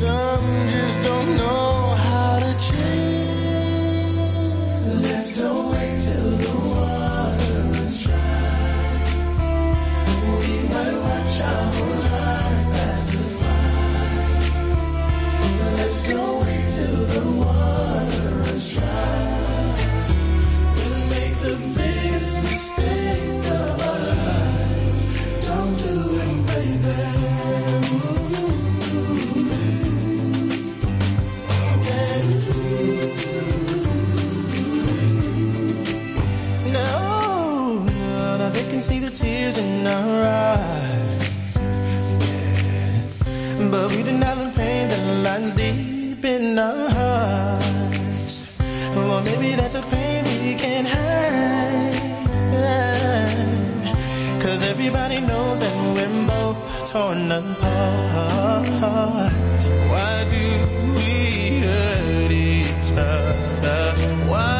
sun. tears in our eyes. Yeah. But we deny the pain that lies deep in our hearts. Well, maybe that's a pain we can't hide. Cause everybody knows that we're both torn apart. Why do we hurt each other? Why?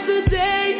The day.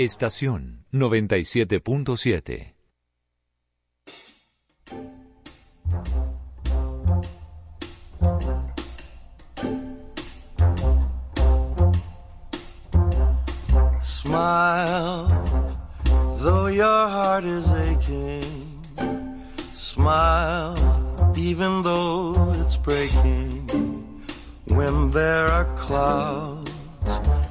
Estación 97.7. Smile, though your heart is aching. Smile, even though it's breaking. When there are clouds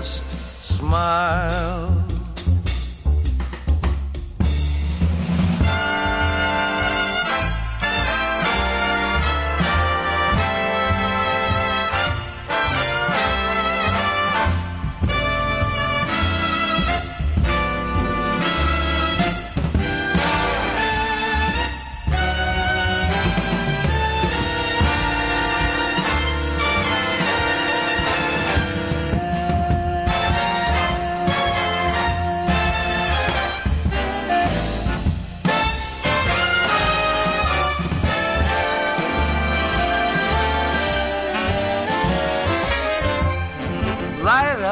just smile.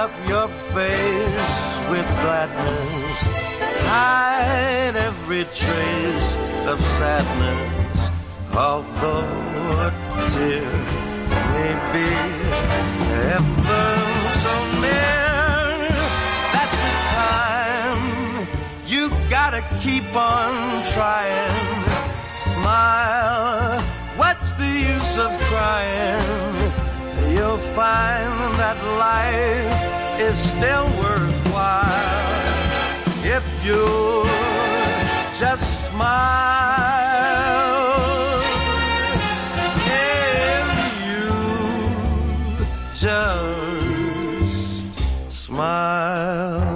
Up your face with gladness. Hide every trace of sadness. Although a tear may be ever so near, that's the time you gotta keep on trying. Smile, what's the use of crying? You'll find that life is still worthwhile if you just smile. If you just smile.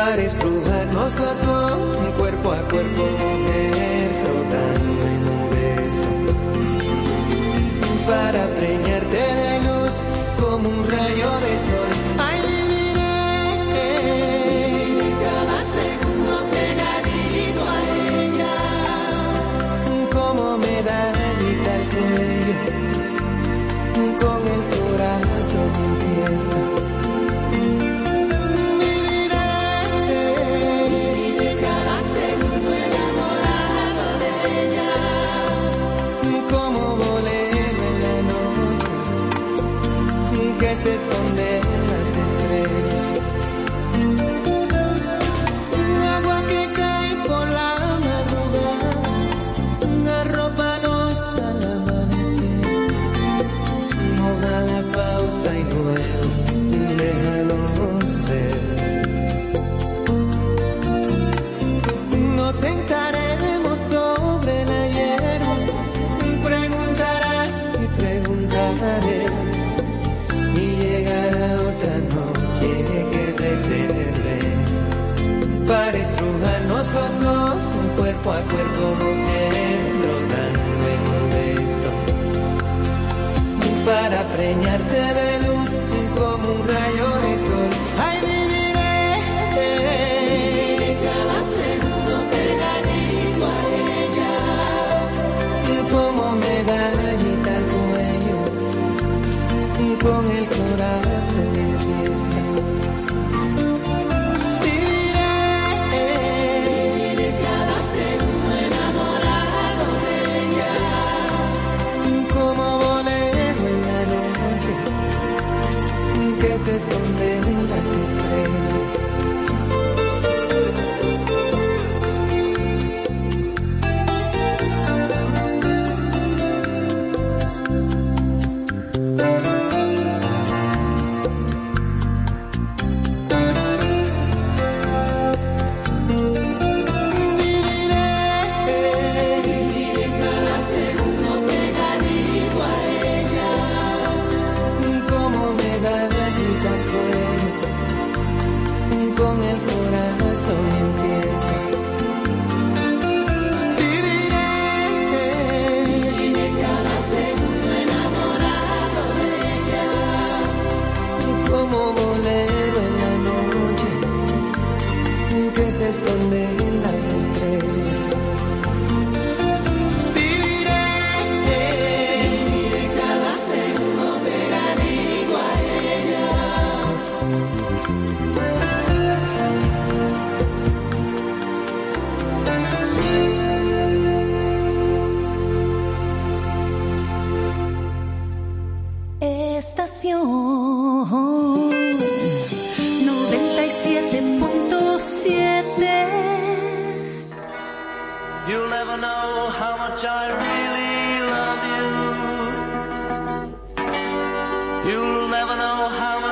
lugares pro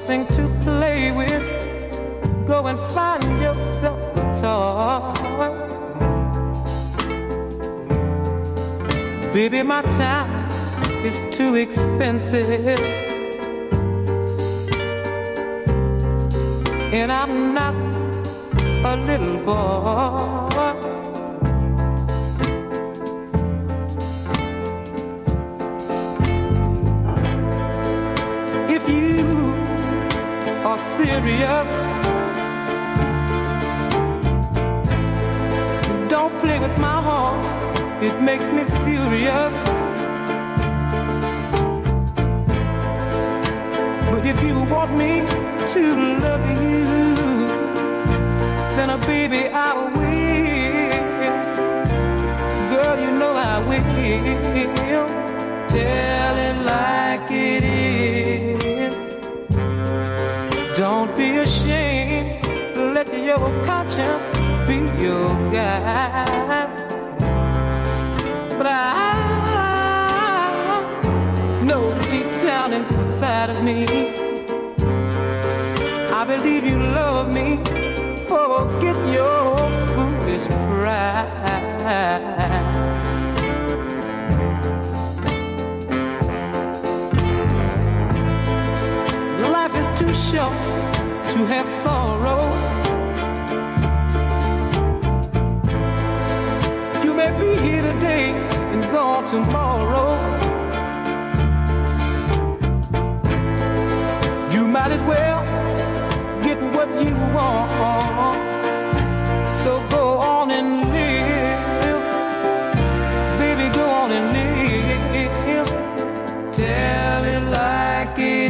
something to play with, go and find yourself a toy. Baby, my time is too expensive. And I'm not a little boy. Serious, don't play with my heart. It makes me furious. But if you want me to love you, then a baby I will. Girl, you know I will. Tell it your conscience be your guide. But I know deep down inside of me, I believe you love me. Forget your foolish pride. here today and gone tomorrow. You might as well get what you want. So go on and live. Baby, go on and live. Tell it like it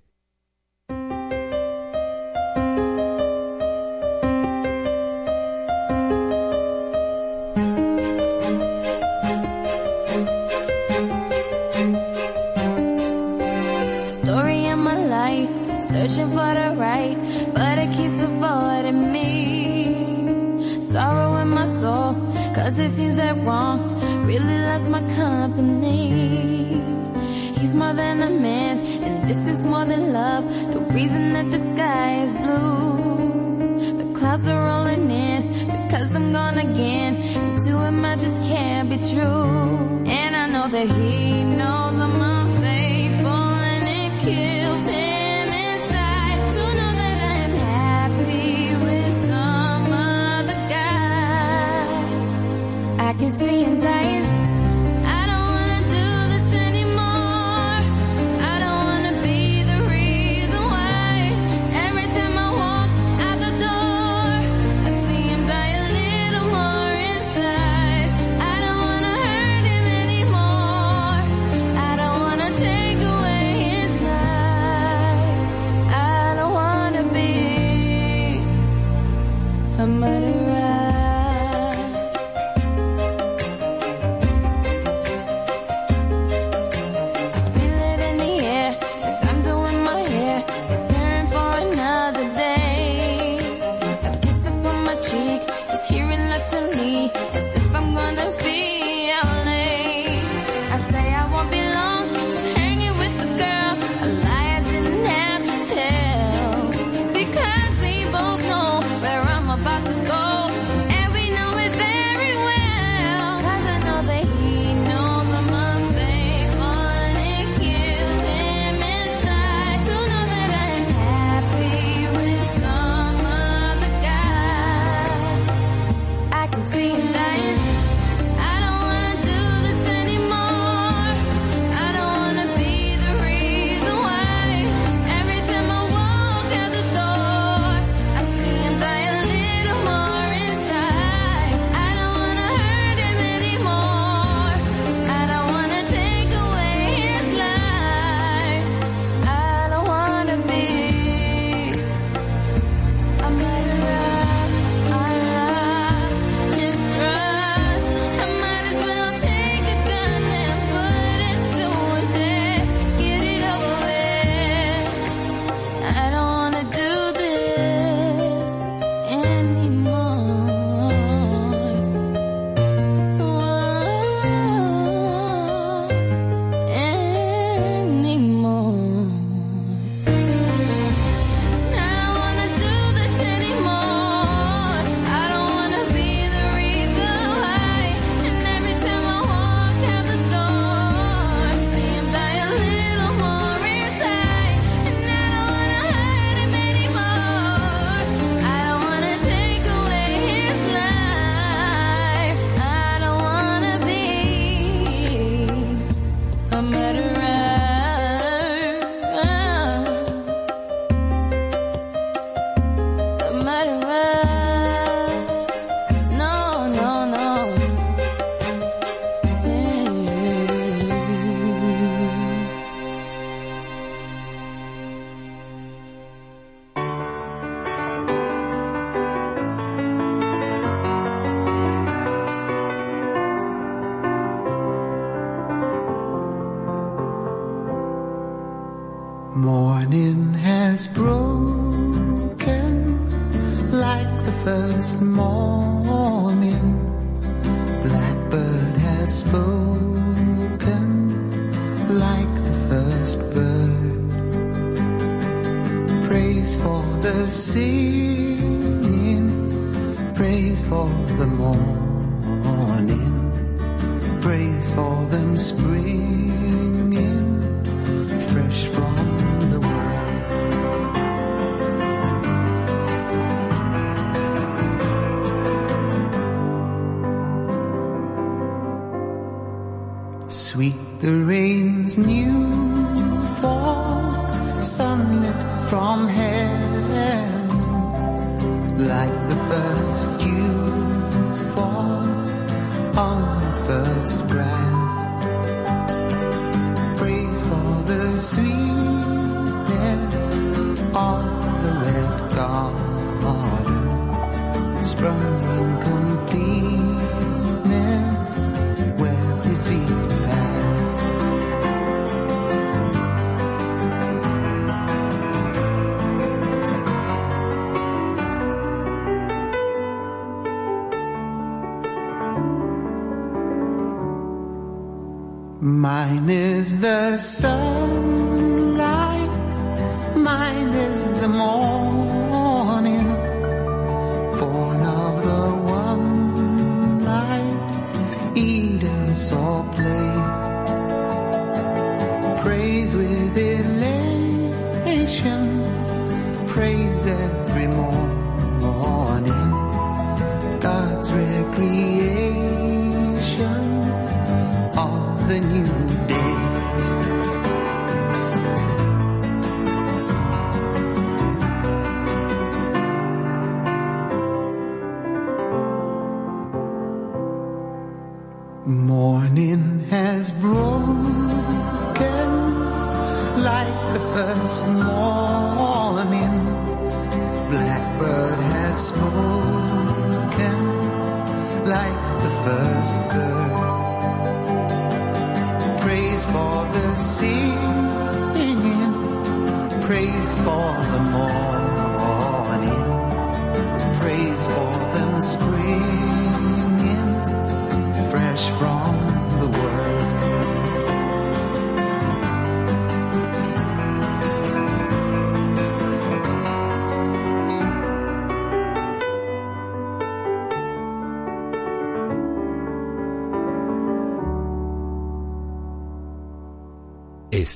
As my company. He's more than a man, and this is more than love. The reason that the sky is blue. The clouds are rolling in, because I'm gone again. And to him I just can't be true. And I know that he knows.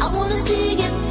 I wanna see you.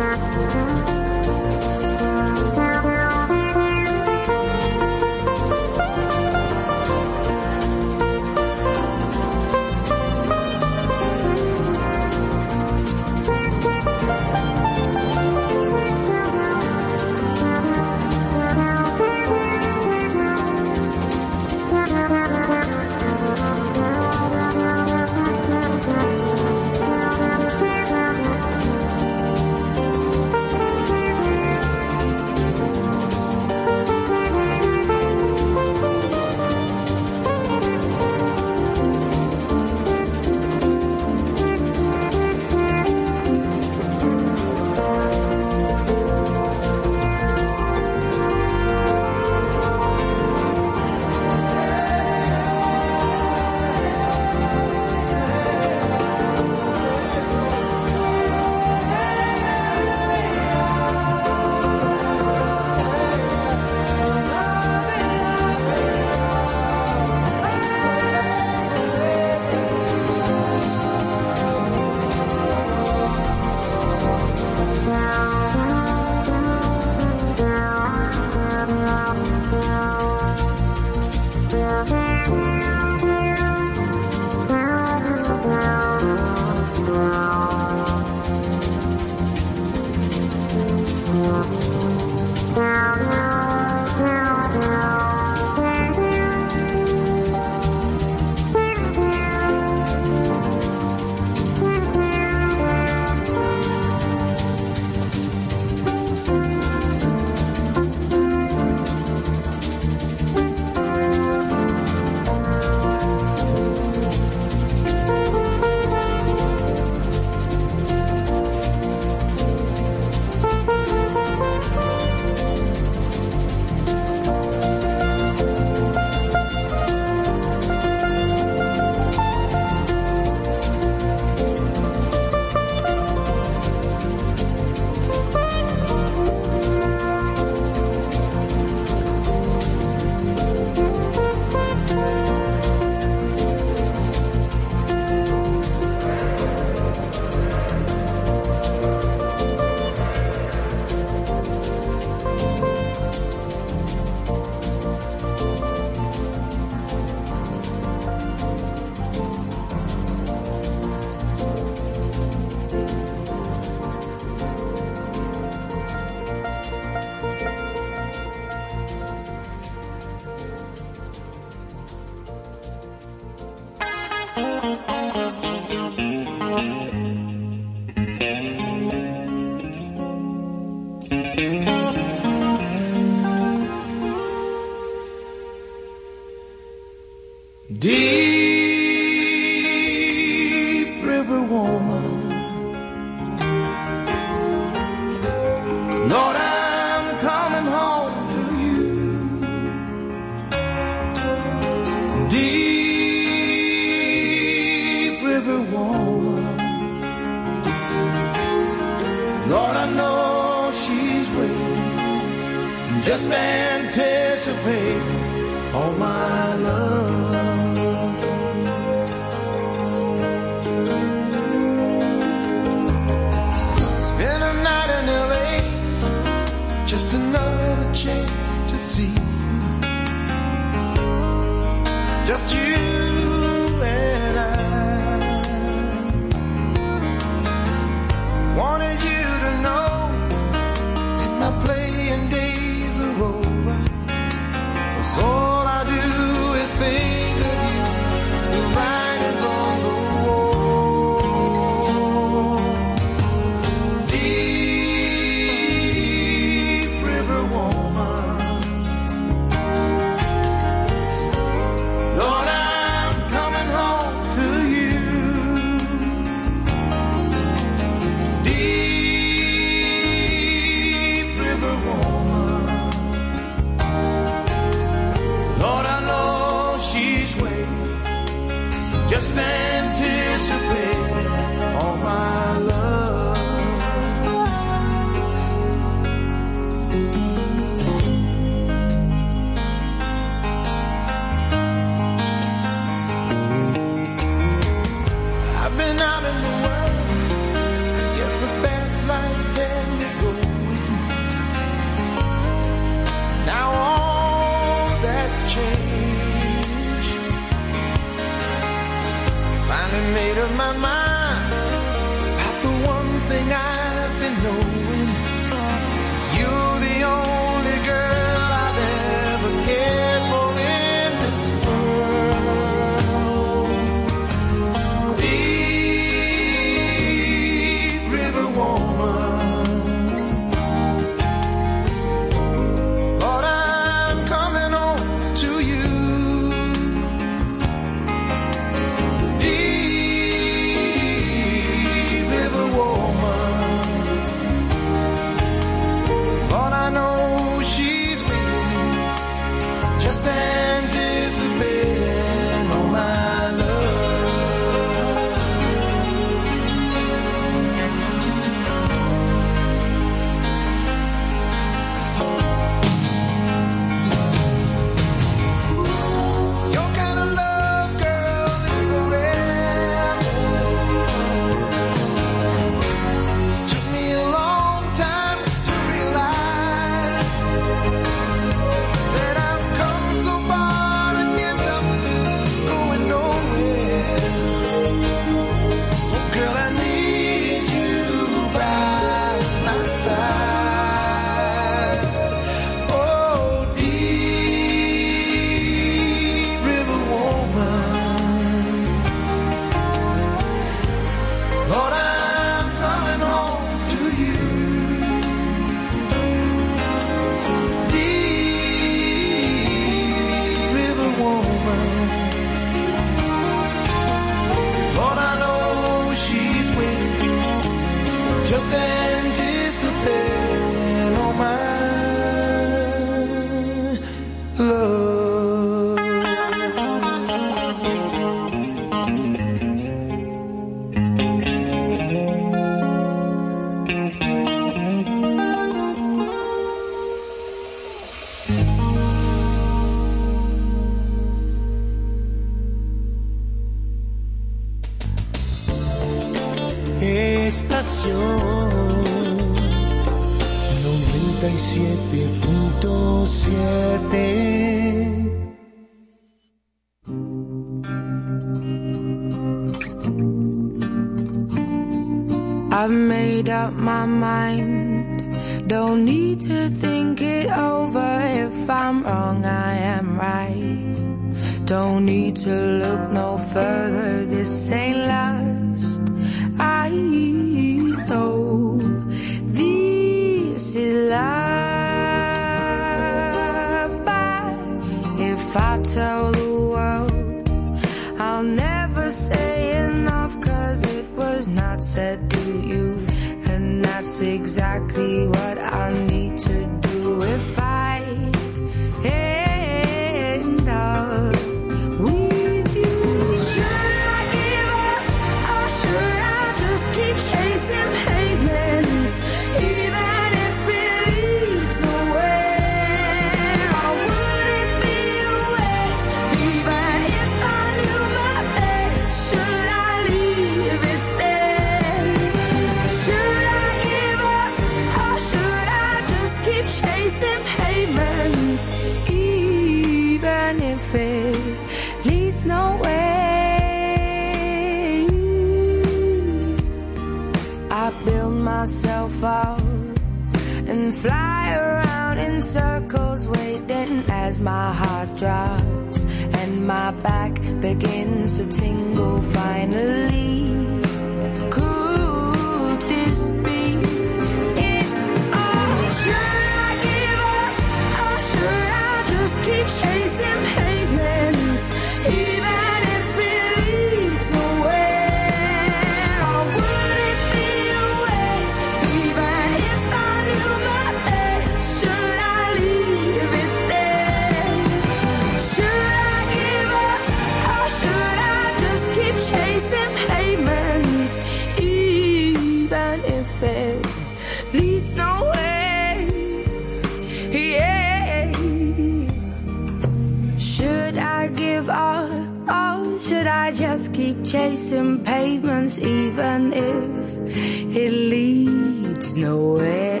chasing pavements, even if it leads nowhere.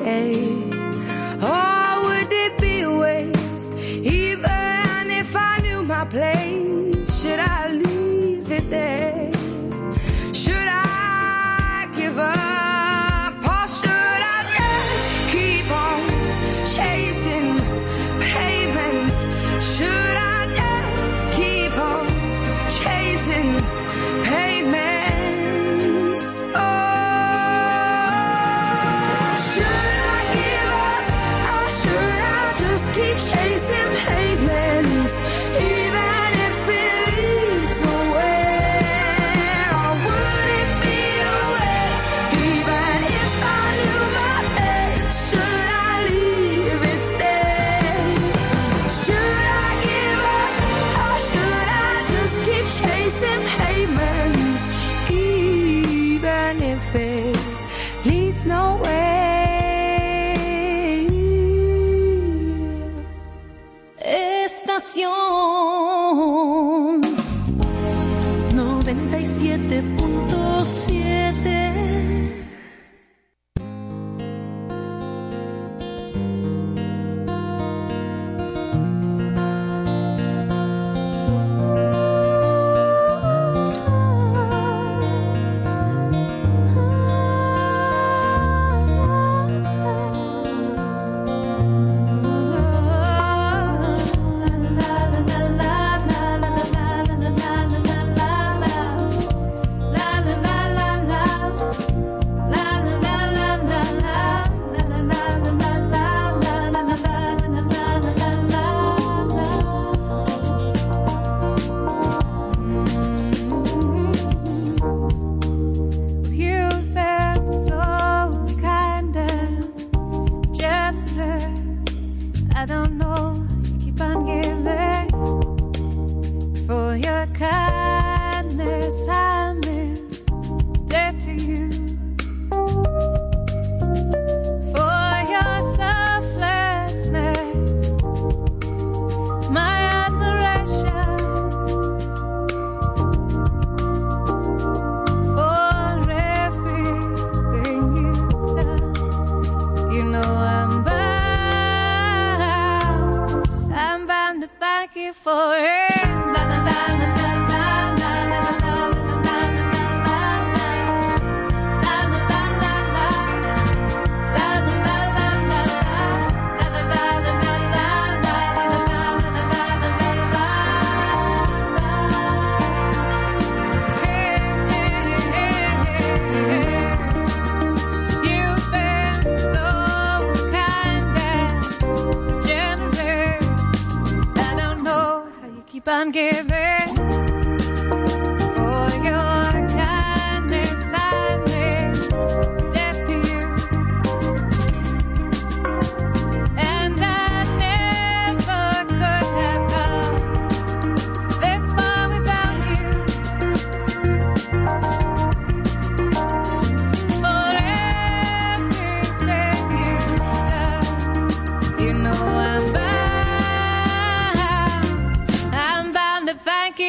Or would it be a waste, even if I knew my place? Should I leave it there?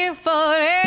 here forever.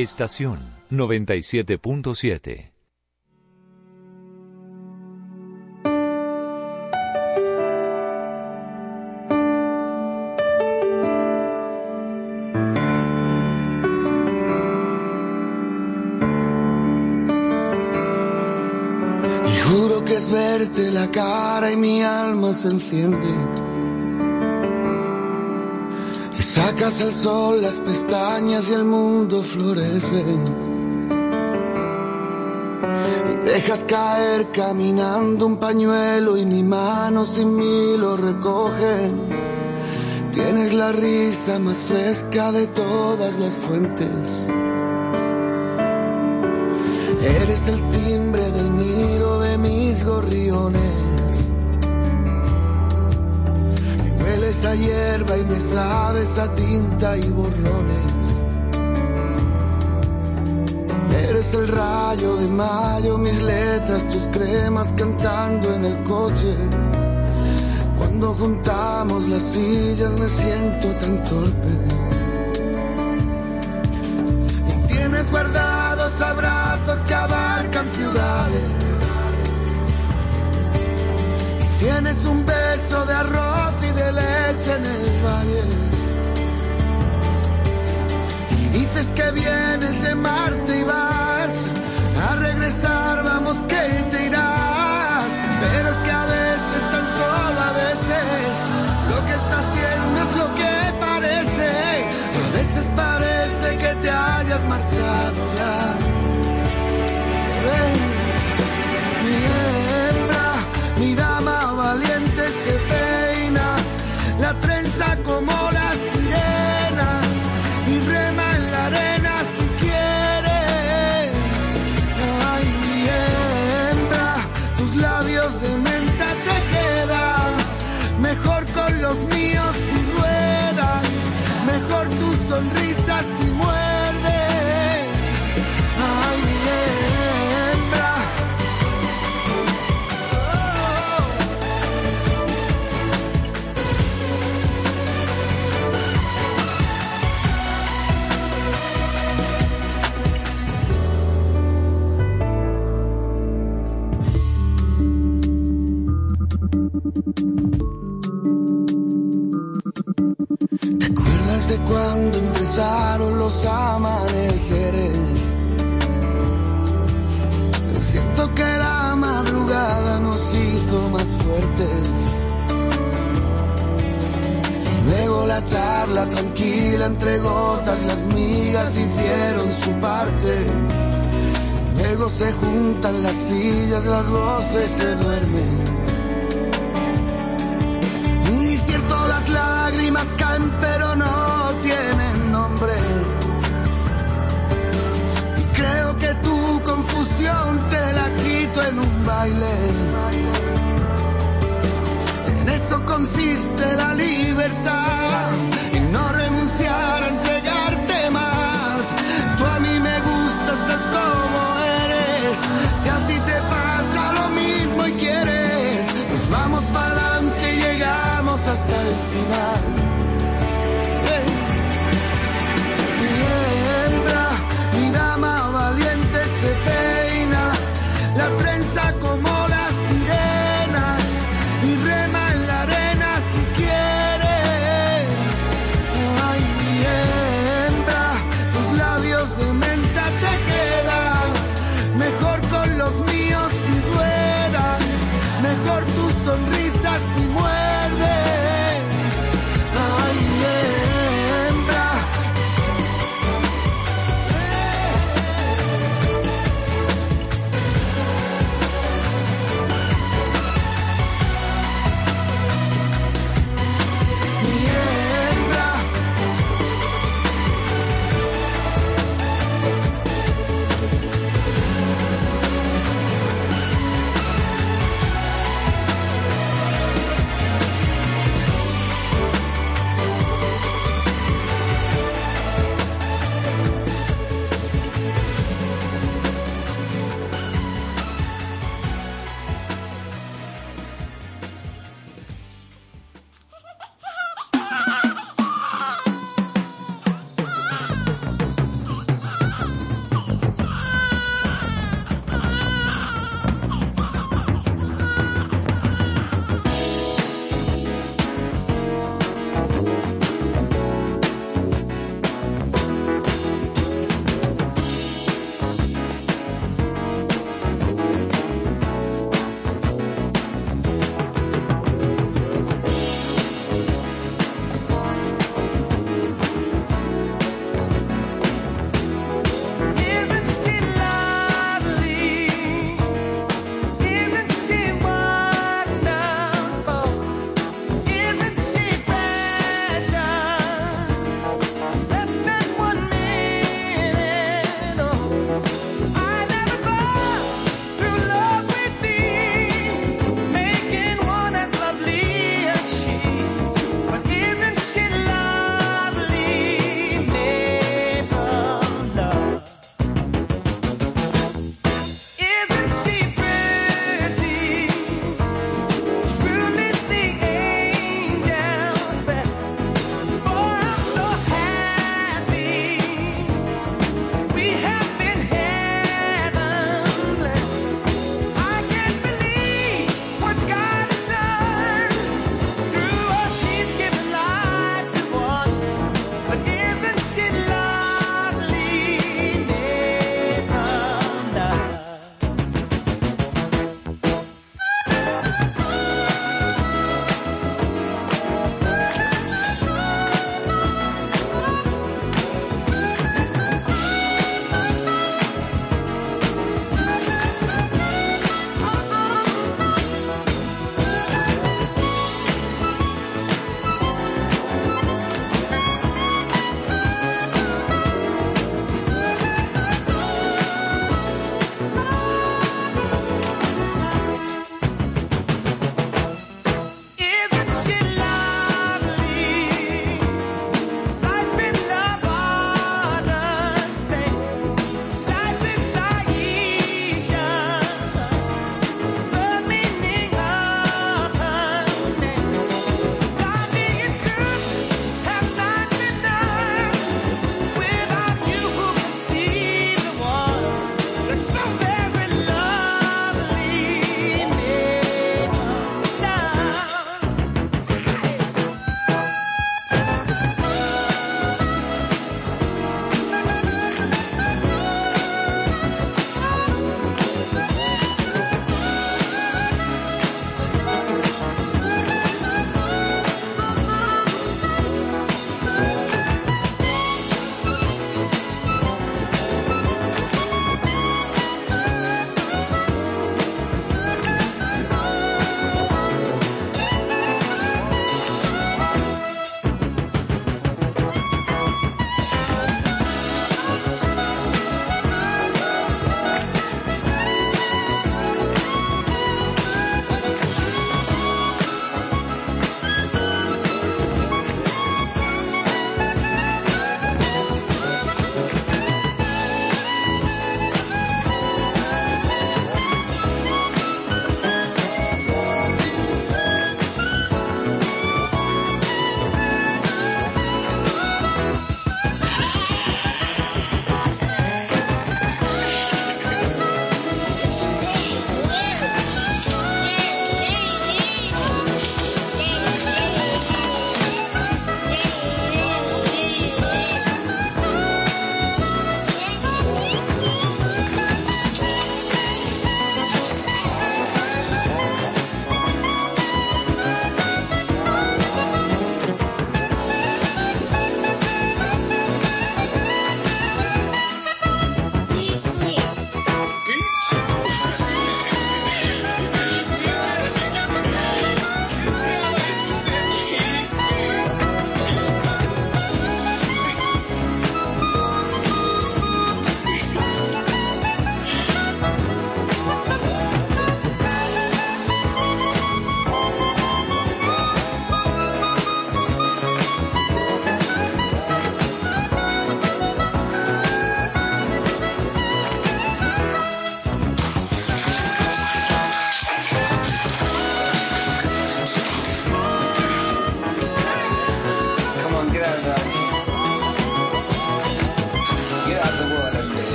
Estación 97.7. dejas caer caminando un pañuelo y mi mano sin mí lo recoge. Tienes la risa más fresca de todas las fuentes. Eres el timbre del nido de mis gorriones. Me hueles a hierba y me sabes a tinta y borrones. Eres el rayo de mayo, mis letras, tus cremas cantando en el coche. Cuando juntamos las sillas me siento tan torpe. Y tienes guardados abrazos que abarcan ciudades. Tienes un beso de arroz y de leche en el dices que vienes de Marte y vas a regresar, vamos que te irás. Pero es que a veces, tan solo a veces, lo que está haciendo es lo que parece. A veces parece que te hayas marchado Luego la charla tranquila entre gotas, las migas hicieron su parte. Luego se juntan las sillas, las voces se duermen. Y cierto las lágrimas caen pero no tienen nombre. Y creo que tu confusión te la quito en un baile. En eso consiste la libertad.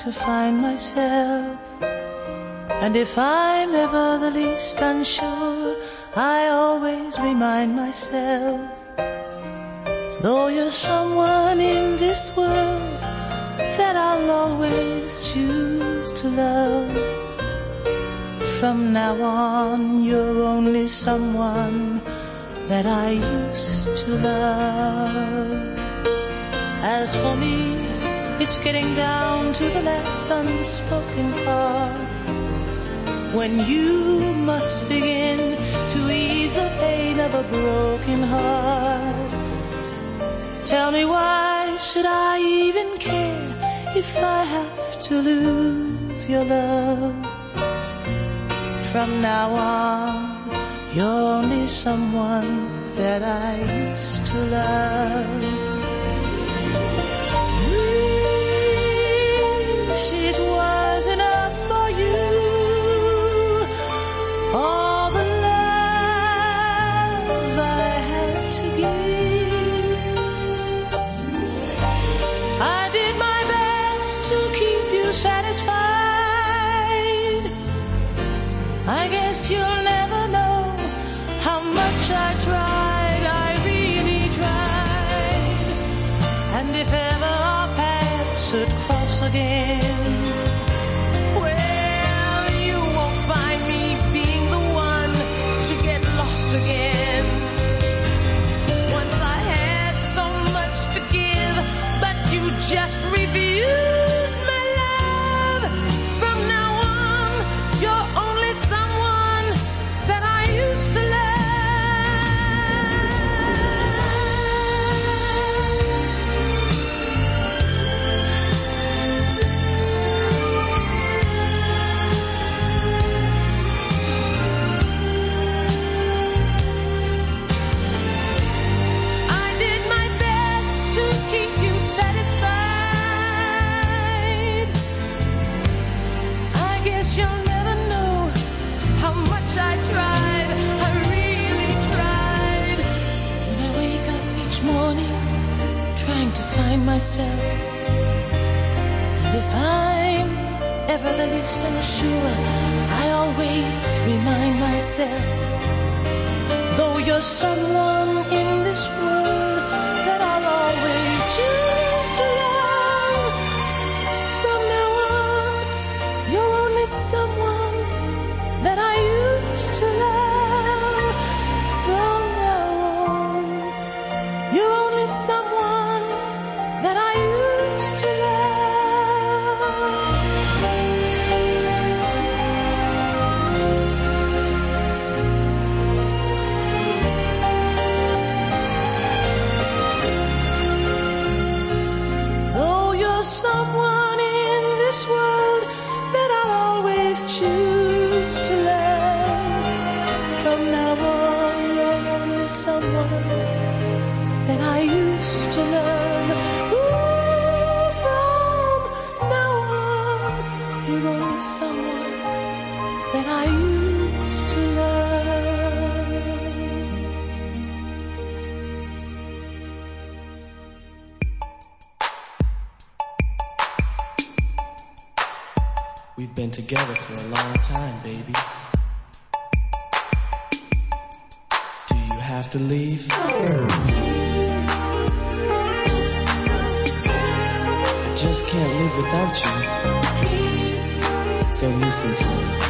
To find myself, and if I'm ever the least unsure, I always remind myself, though you're someone in this world that I'll always choose to love. From now on, you're only someone that I used to love. As for me, it's getting down to the last unspoken part. When you must begin to ease the pain of a broken heart. Tell me why should I even care if I have to lose your love? From now on, you're only someone that I used to love. It was enough for you. All the love I had to give. I did my best to keep you satisfied. I guess you'll never know how much I tried. I really tried. And if ever our paths should cross again, myself, and if I'm ever the least unsure, I always remind myself. Though you're someone in this world together for a long time, baby. Do you have to leave? I just can't live without you. So listen to me.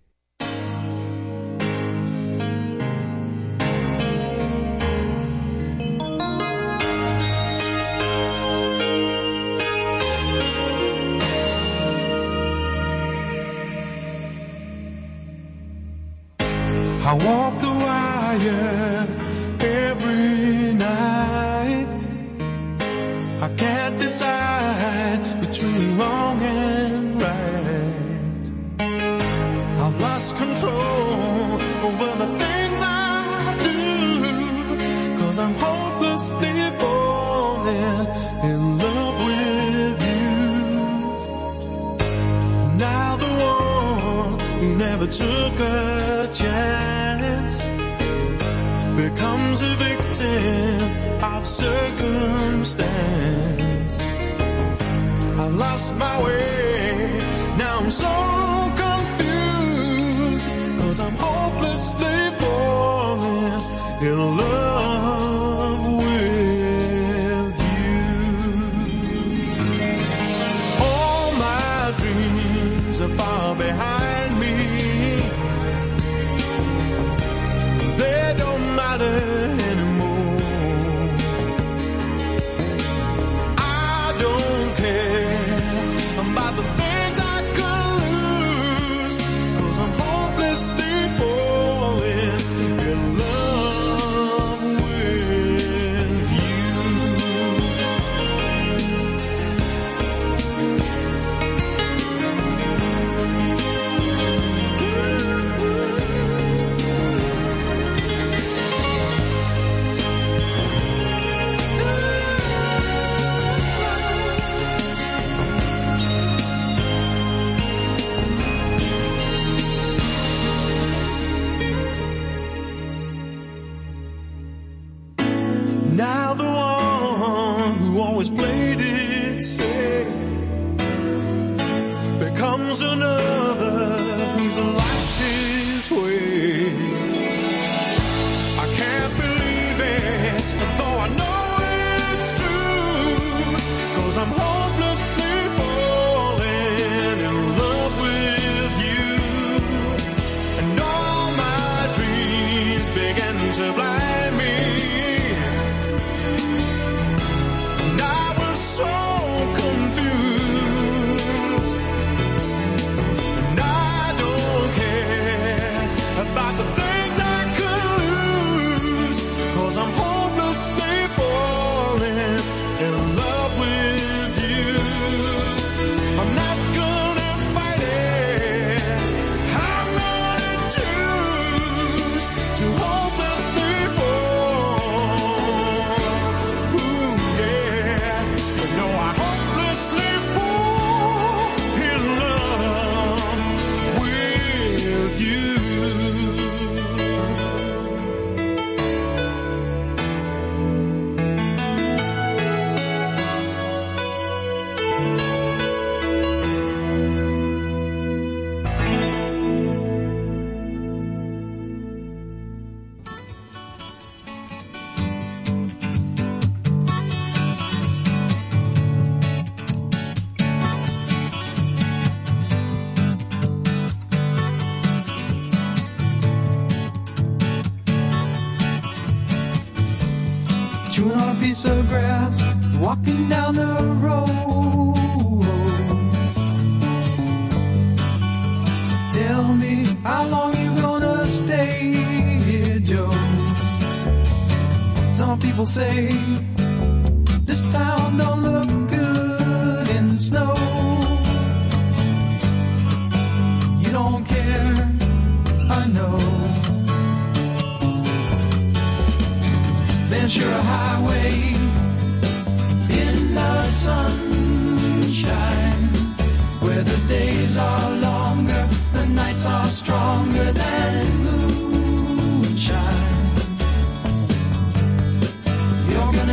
never took a chance becomes a victim of circumstance. I've lost my way, now I'm so confused, cause I'm hopelessly falling in love.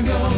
gonna go.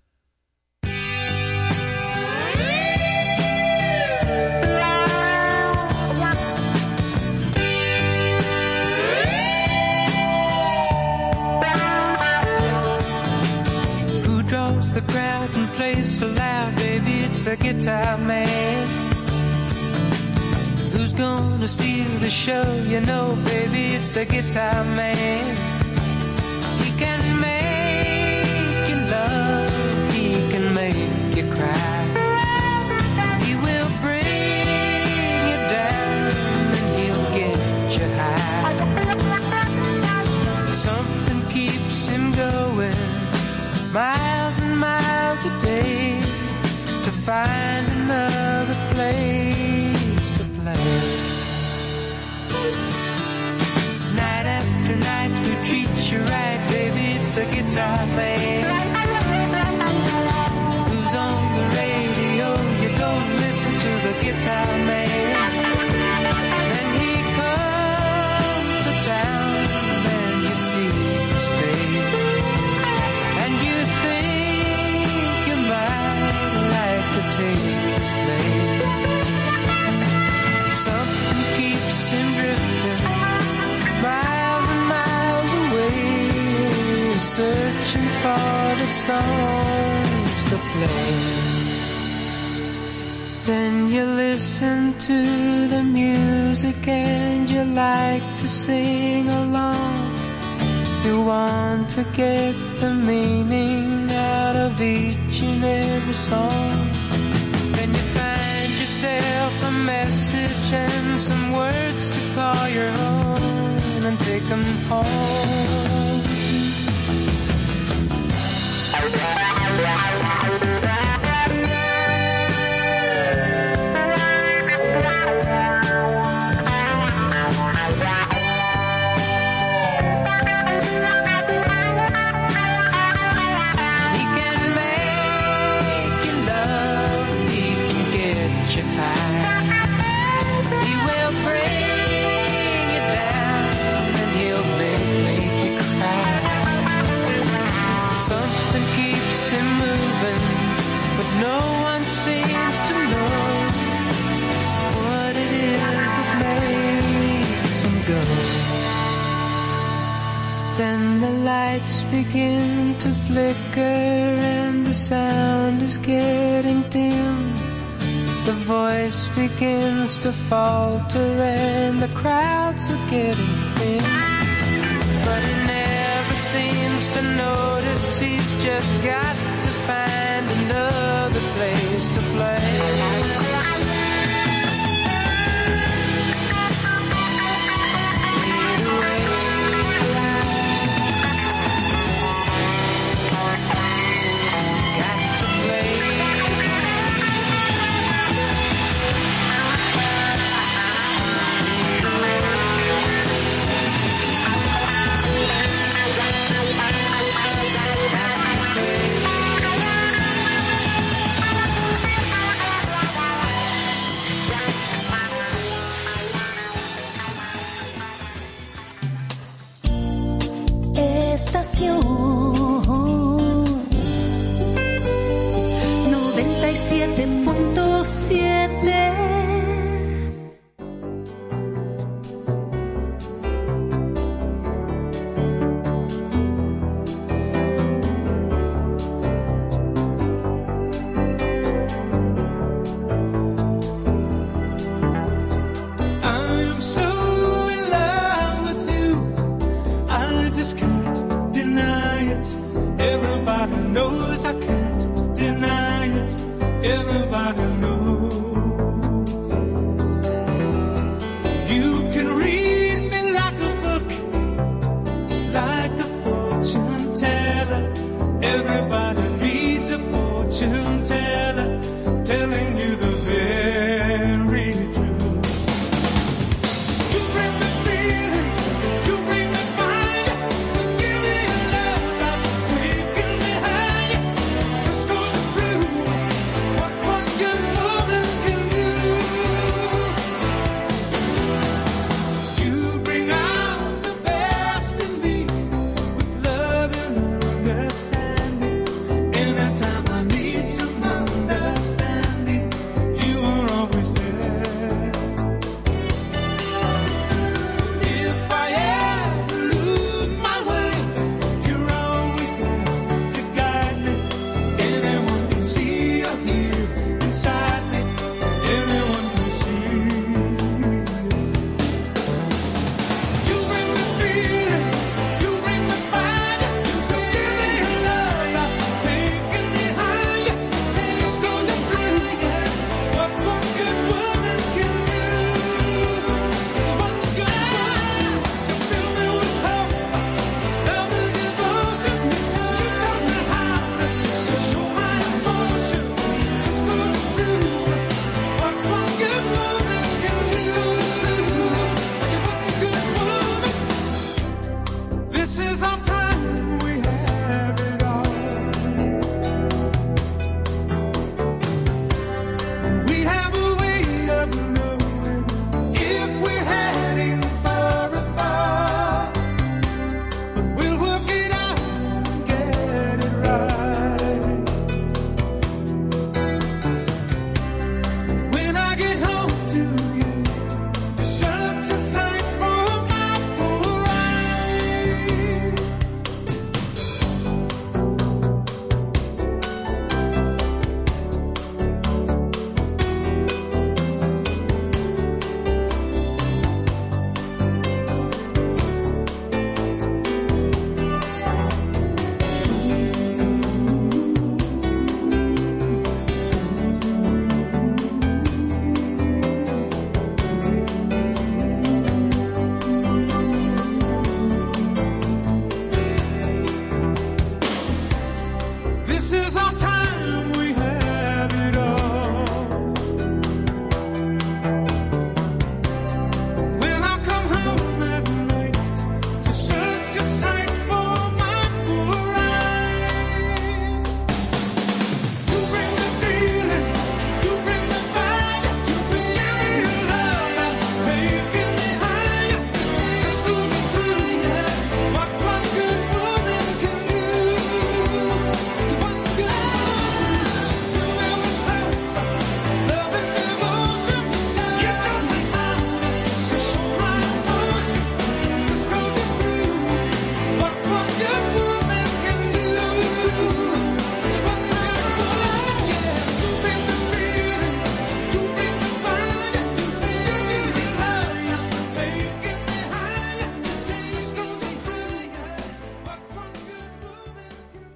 songs to play. Then you listen to the music and you like to sing along. You want to get the meaning out of each and every song. Then you find yourself a message and some words to call your own and take them home. Thank you. begin to flicker and the sound is getting dim. The voice begins to falter and the crowds are getting thin. But he never seems to notice he's just got to find another place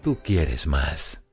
tú quieres más.